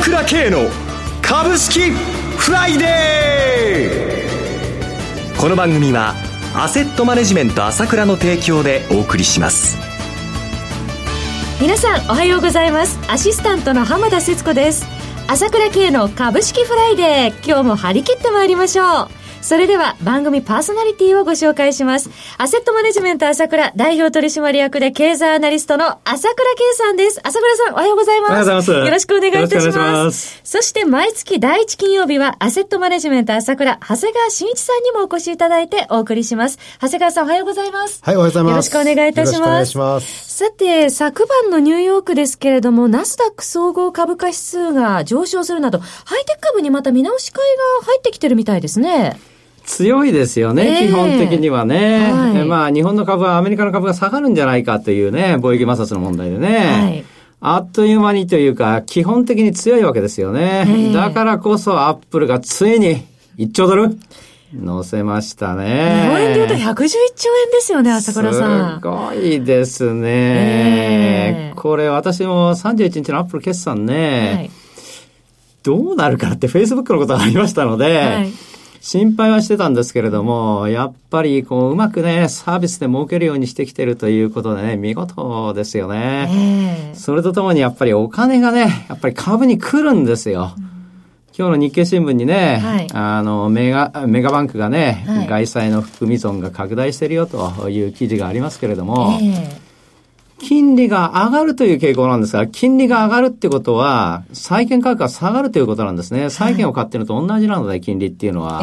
倉慶の株式フライデー。この番組はアセットマネジメント朝倉の提供でお送りします。皆さんおはようございます。アシスタントの浜田節子です。朝倉慶の株式フライデー。今日も張り切ってまいりましょう。それでは番組パーソナリティをご紹介します。アセットマネジメント朝倉代表取締役で経済アナリストの朝倉慶さんです。朝倉さんおはようございます。おはようございます。よろしくお願いいたします。そして毎月第一金曜日はアセットマネジメント朝倉長谷川慎一さんにもお越しいただいてお送りします。長谷川さんおはようございます。はい、おはようございます。よろしくお願いいたします。よろしくお願いします。さて、昨晩のニューヨークですけれども、ナスダック総合株価指数が上昇するなど、ハイテク株にまた見直し会が入ってきてるみたいですね。強いですよね、えー、基本的にはね、はい、まあ、日本の株はアメリカの株が下がるんじゃないかというね、貿易摩擦の問題でね。はいあっという間にというか、基本的に強いわけですよね。えー、だからこそアップルがついに1兆ドル？乗せましたね。日本円で言うと111兆円ですよね、朝倉さん。すごいですね。えー、これ私も31日のアップル決算ね、はい、どうなるかって Facebook のことがありましたので、はい心配はしてたんですけれども、やっぱりこう、うまくね、サービスで儲けるようにしてきてるということでね、見事ですよね。えー、それとともにやっぱりお金がね、やっぱり株に来るんですよ。うん。今日の日経新聞にね、はい、あの、メガ、メガバンクがね、はい、外債の含み損が拡大してるよという記事がありますけれども、えー金利が上がるという傾向なんですが、金利が上がるってことは、債券価格が下がるということなんですね。債券を買ってるのと同じなので、金利っていうのは。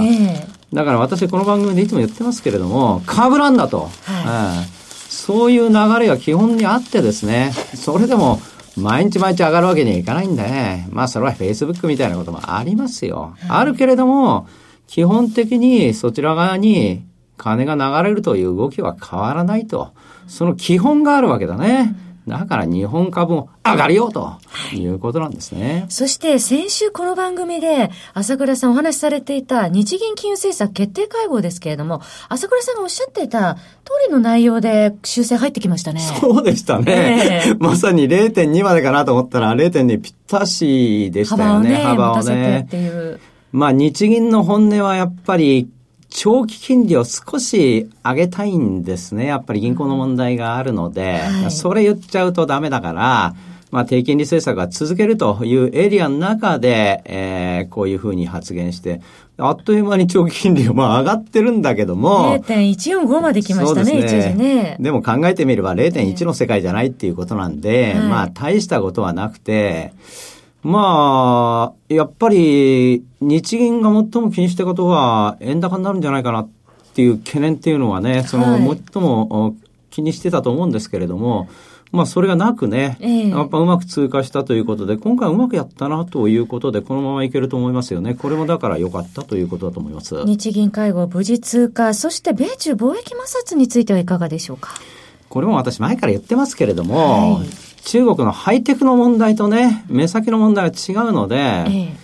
だから私この番組でいつも言ってますけれども、株なんだと、はい、そういう流れが基本にあってですね、それでも、毎日毎日上がるわけにはいかないんで、まあそれは Facebook みたいなこともありますよ。はい、あるけれども、基本的にそちら側に金が流れるという動きは変わらないと。その基本があるわけだね。だから日本株も上がるよということなんですね。そして先週この番組で朝倉さんお話しされていた日銀金融政策決定会合ですけれども、朝倉さんがおっしゃっていた通りの内容で修正入ってきましたね。そうでしたね。えー、まさに0.2までかなと思ったら0.2ぴったしでしたよね。幅をね。幅をね。っていう。まあ日銀の本音はやっぱり長期金利を少し上げたいんですね。やっぱり銀行の問題があるので、はい、それ言っちゃうとダメだから、まあ、低金利政策が続けるというエリアの中で、えー、こういうふうに発言して、あっという間に長期金利がまあ上がってるんだけども。0.145まで来ましたね、ね一時ね。でも考えてみれば0.1の世界じゃないっていうことなんで、はい、まあ大したことはなくて、まあ、やっぱり日銀が最も気にしたことは円高になるんじゃないかなっていう懸念っていうのはね、その最も気にしてたと思うんですけれども、まあそれがなくね、えー、やっぱうまく通過したということで、今回うまくやったなということで、このままいけると思いますよね。これもだから良かったということだと思います。日銀会合無事通過、そして米中貿易摩擦についてはいかがでしょうか？これも私前から言ってますけれども、はい中国のハイテクの問題とね、目先の問題は違うので、ええ、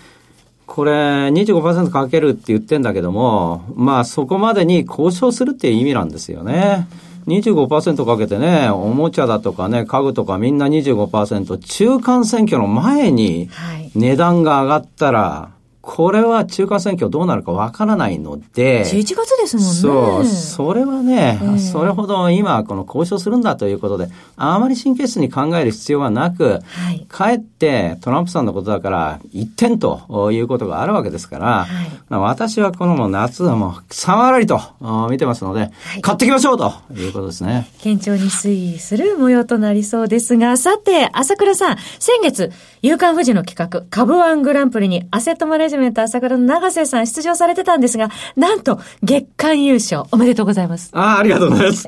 これ25%かけるって言ってんだけども、まあそこまでに交渉するっていう意味なんですよね。25%かけてね、おもちゃだとかね、家具とかみんな25%、中間選挙の前に値段が上がったら、これは中間選挙どうなるかわからないので。11月ですもんね。そう。それはね、えー、それほど今この交渉するんだということで、あまり神経質に考える必要はなく、はい、かえってトランプさんのことだから一点ということがあるわけですから、はい、私はこの夏はもう3割と見てますので、はい、買っていきましょうということですね。堅調に推移する模様となりそうですが、さて、朝倉さん、先月、夕刊富士の企画、株ワングランプリにアセットマネジメント朝倉の長瀬さん出場されてたんですが、なんと月間優勝おめでとうございます。ああ、ありがとうございます。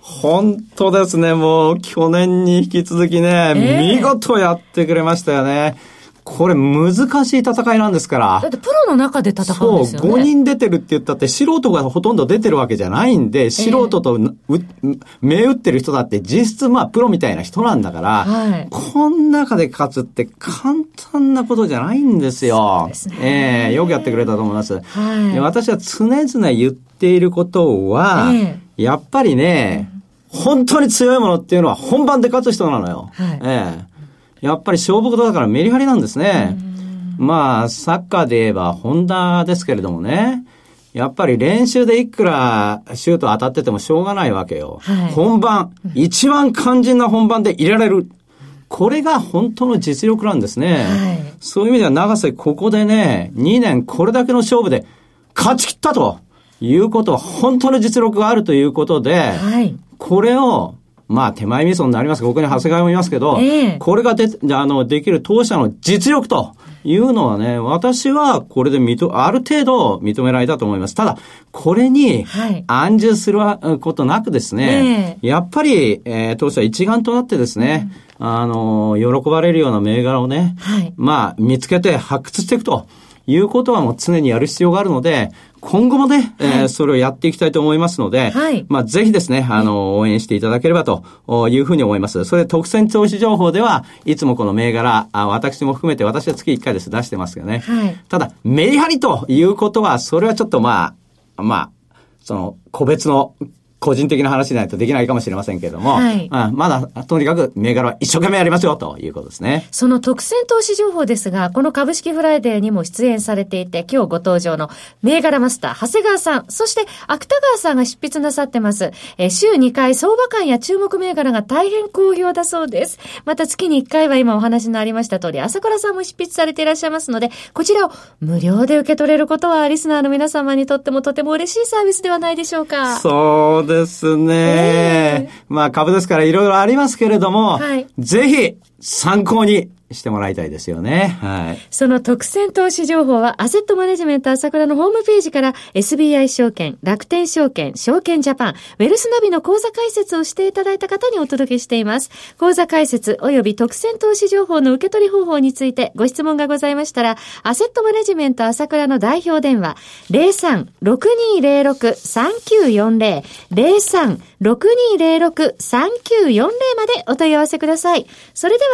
本当ですね、もう去年に引き続きね、えー、見事やってくれましたよね。これ難しい戦いなんですから。だってプロの中で戦うんですよね。そう、5人出てるって言ったって素人がほとんど出てるわけじゃないんで、素人と、目打ってる人だって実質まあプロみたいな人なんだから、はい、こん中で勝つって簡単なことじゃないんですよ。すね、ええー、よくやってくれたと思います。はい、私は常々言っていることは、えー、やっぱりね、本当に強いものっていうのは本番で勝つ人なのよ。はい、ええーやっぱり勝負事だからメリハリなんですね。まあ、サッカーで言えば、ホンダですけれどもね。やっぱり練習でいくらシュート当たっててもしょうがないわけよ。はい、本番、一番肝心な本番で入れられる。これが本当の実力なんですね。はい、そういう意味では長瀬ここでね、2年これだけの勝負で勝ち切ったということは本当の実力があるということで、はい、これをまあ手前味噌になりますここに長谷川もいますけど、えー、これがで、あの、できる当社の実力というのはね、私はこれで認、ある程度認められたと思います。ただ、これに安住することなくですね、はい、やっぱり、えー、当社一丸となってですね、うん、あの、喜ばれるような銘柄をね、はい、まあ、見つけて発掘していくと。いうことはもう常にやる必要があるので、今後もね、はい、えー、それをやっていきたいと思いますので、はい、まあ、ぜひですね、あの、応援していただければというふうに思います。それ特選投資情報では、いつもこの銘柄、あ私も含めて私は月1回です。出してますけどね。はい、ただ、メリハリということは、それはちょっとまあ、まあ、その、個別の個人的な話でないとできないかもしれませんけれども、はい、まだ、とにかく銘柄は一生懸命やりますよということですね。その特選投資情報ですが、この株式フライデーにも出演されていて、今日ご登場の銘柄マスター、長谷川さん、そして芥川さんが執筆なさってます。え週2回相場感や注目銘柄が大変好評だそうです。また月に1回は今お話のありました通り、朝倉さんも執筆されていらっしゃいますので、こちらを無料で受け取れることは、リスナーの皆様にとってもとても嬉しいサービスではないでしょうか。そうですね。えー、まあ株ですからいろいろありますけれども、はい、ぜひ参考にしてもらいたいですよね。はい。その特選投資情報は、アセットマネジメント朝倉のホームページから、SBI 証券、楽天証券、証券ジャパン、ウェルスナビの口座開設をしていただいた方にお届けしています。口座開設及び特選投資情報の受け取り方法についてご質問がございましたら、アセットマネジメント朝倉の代表電話、03-6206-3940、03-6206-3940までお問い合わせください。それでは、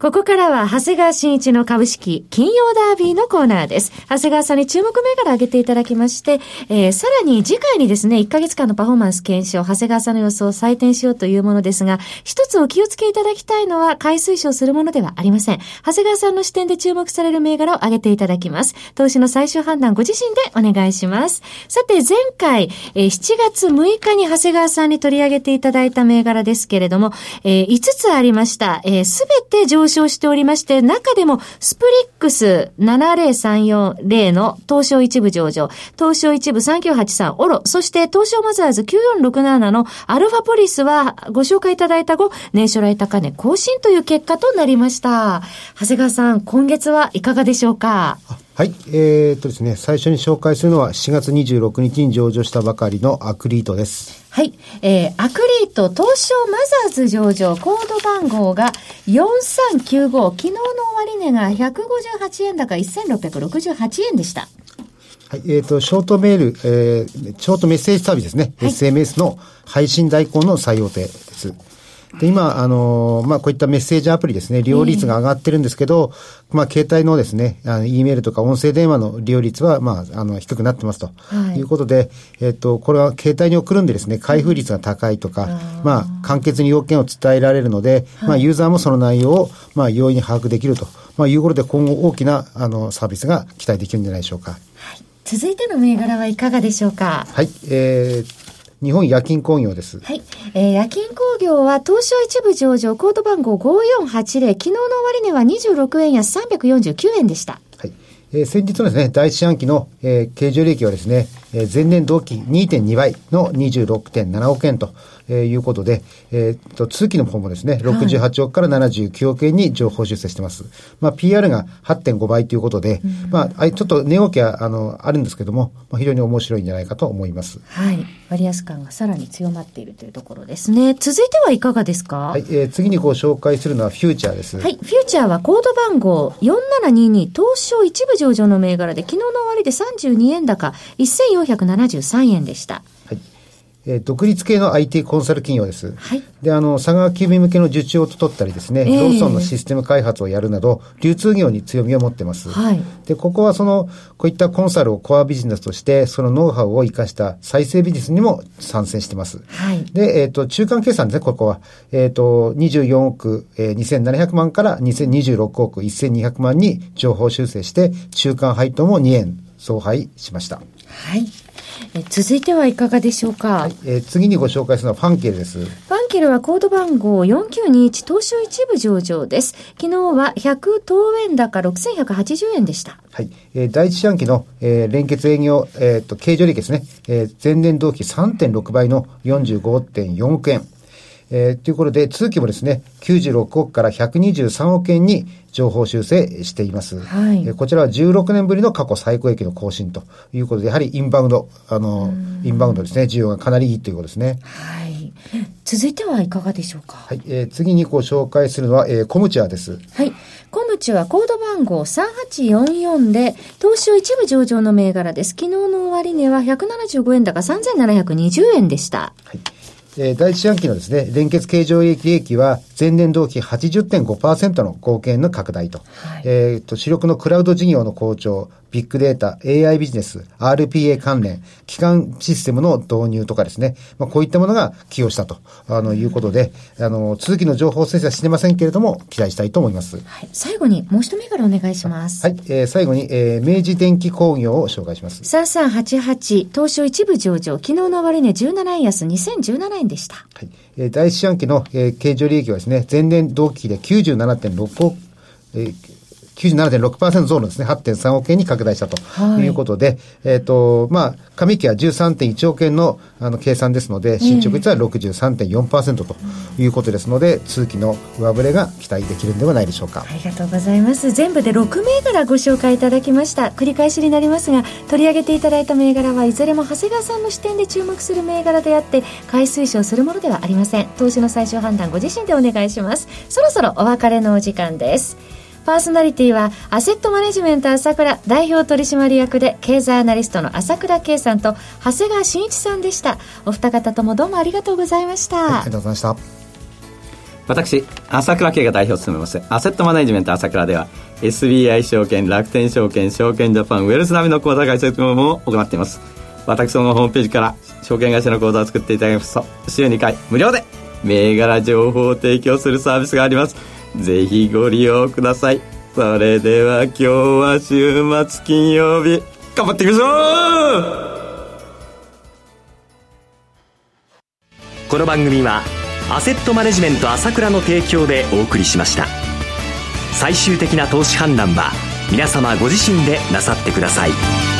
ここからは、長谷川新一の株式、金曜ダービーのコーナーです。長谷川さんに注目銘柄挙げていただきまして、えー、さらに次回にですね、1ヶ月間のパフォーマンス検証、長谷川さんの予想を採点しようというものですが、一つお気をつけいただきたいのは、買い推奨するものではありません。長谷川さんの視点で注目される銘柄を挙げていただきます。投資の最終判断、ご自身でお願いします。さて、前回、えー、7月6日に長谷川さんに取り上げていただいた銘柄ですけれども、えー、5つありました。す、えー、べ、て上昇しておりまして、中でもスプリックス70340の東証一部上場、東証一部3983オロ、そして東証マザーズ9467のアルファポリスはご紹介いただいた後、年初来高値更新という結果となりました。長谷川さん、今月はいかがでしょうか？はい。えー、っとですね、最初に紹介するのは7月26日に上場したばかりのアクリートです。はい。えー、アクリート東証マザーズ上場コード番号が4395。昨日の終値が158円高1668円でした。はい。えっ、ー、と、ショートメール、えー、ショートメッセージサービスですね。はい、SMS の配信代行の最大手です。で、今、あの、まあ、こういったメッセージアプリですね、利用率が上がってるんですけど、えー、まあ、携帯のですね、あの、E メールとか音声電話の利用率は、まあ、あの、低くなってますと。はい、いうことで、えっ、と、これは携帯に送るんでですね、開封率が高いとか、うん、まあ、簡潔に要件を伝えられるので、はい、まあ、ユーザーもその内容を、まあ、容易に把握できると、まあ、いうことで、今後大きな、あの、サービスが期待できるんじゃないでしょうか。はい、続いての銘柄はいかがでしょうか？はい、えー、日本夜勤工業です。はい。えー、夜勤工業は東証一部上場コード番号5480。昨日の終値は26円安349円でした。はい。えー、先日のですね、第一四半期の、えー、経常利益はですね、えー、前年同期2.2倍の26.7億円とえー、いうことで、えー、と、通期の方もですね、68億から79億円に情報修正してます。まあ、PR が8.5倍ということで、うん、まあ、ちょっと値動きは、あの、あるんですけども、まあ、非常に面白いんじゃないかと思います。はい。割安感がさらに強まっているというところですね。続いてはいかがですか？はい、えー、次にご紹介するのはフューチャーです。はい。フューチャーはコード番号4722東証一部上場の銘柄で、昨日の終わりで32円高、1473円でした。えー、独立系の IT コンサル企業です。はい。で、あの、佐川急便向けの受注を取ったりですね、えー、ローソンのシステム開発をやるなど、流通業に強みを持ってます。はい。で、ここはその、こういったコンサルをコアビジネスとして、そのノウハウを生かした再生ビジネスにも参戦してます。はい。で、えっ、ー、と、中間計算ですね、ここは。えっ、ー、と、24億、えー、2700万から2026億1200万に情報修正して、中間配当も2円総配しました。はい。え続いてはいかがでしょうか、はい、えー、次にご紹介するのはファンケルです。ファンケルはコード番号4921東証一部上場です。昨日は100等円高6180円でした。はい。えー、第一四半期の、えー、連結営業、えっ、ー、と、経常利益ですね。えー、前年同期3.6倍の45.4億円。えー、ということで、通期もですね、96億から123億円に情報修正しています。はい、えー、こちらは16年ぶりの過去最高益の更新ということで、やはりインバウンド、あの、インバウンドですね、需要がかなりいいということですね。はい。続いてはいかがでしょうか？はい。えー、次にご紹介するのは、えー、コムチャーです。はい。コムチはコード番号3844で、東証一部上場の銘柄です。昨日の終値は175円高3720円でした。はい。えー、第一四半期のですね、連結経常利益は前年同期80.5%の合計の拡大と、はい、えっ、と、主力のクラウド事業の好調、ビッグデータ、AI ビジネス、RPA 関連、基幹システムの導入とかですね、まあ、こういったものが寄与したと、あの、いうことで、あの、続きの情報精査はしてませんけれども、期待したいと思います。はい。最後に、もう一銘柄お願いします。はい。えー、最後に、えー、明治電機工業を紹介します。3388、東証一部上場、昨日の終値17円安2017円でした。はい。えー、第一四半期の、えー、経常利益はですね、前年同期で97.6億、えー97.6%増のですね、8.3億円に拡大したということで、はい、えっ、ー、と、まあ、上期は13.1億円のあの計算ですので、進捗率は63.4%ということですので、通期の上振れが期待できるんではないでしょうか。ありがとうございます。全部で6銘柄ご紹介いただきました。繰り返しになりますが、取り上げていただいた銘柄はいずれも長谷川さんの視点で注目する銘柄であって、買い推奨するものではありません。投資の最終判断ご自身でお願いします。そろそろお別れのお時間です。パーソナリティはアセットマネジメント朝倉代表取締役で経済アナリストの朝倉圭さんと長谷川慎一さんでした。お二方ともどうもありがとうございました、はい、ありがとうございました。私朝倉圭が代表を務めます。アセットマネジメント朝倉では SBI 証券楽天証券証券ジャパンウェルスナビの口座開設も行っています。私のホームページから証券会社の口座を作っていただきます。と週2回無料で銘柄情報を提供するサービスがありますぜひご利用ください。それでは今日は週末金曜日。頑張っていきましょうこの番組はアセットマネジメント朝倉の提供でお送りしました。最終的な投資判断は皆様ご自身でなさってください。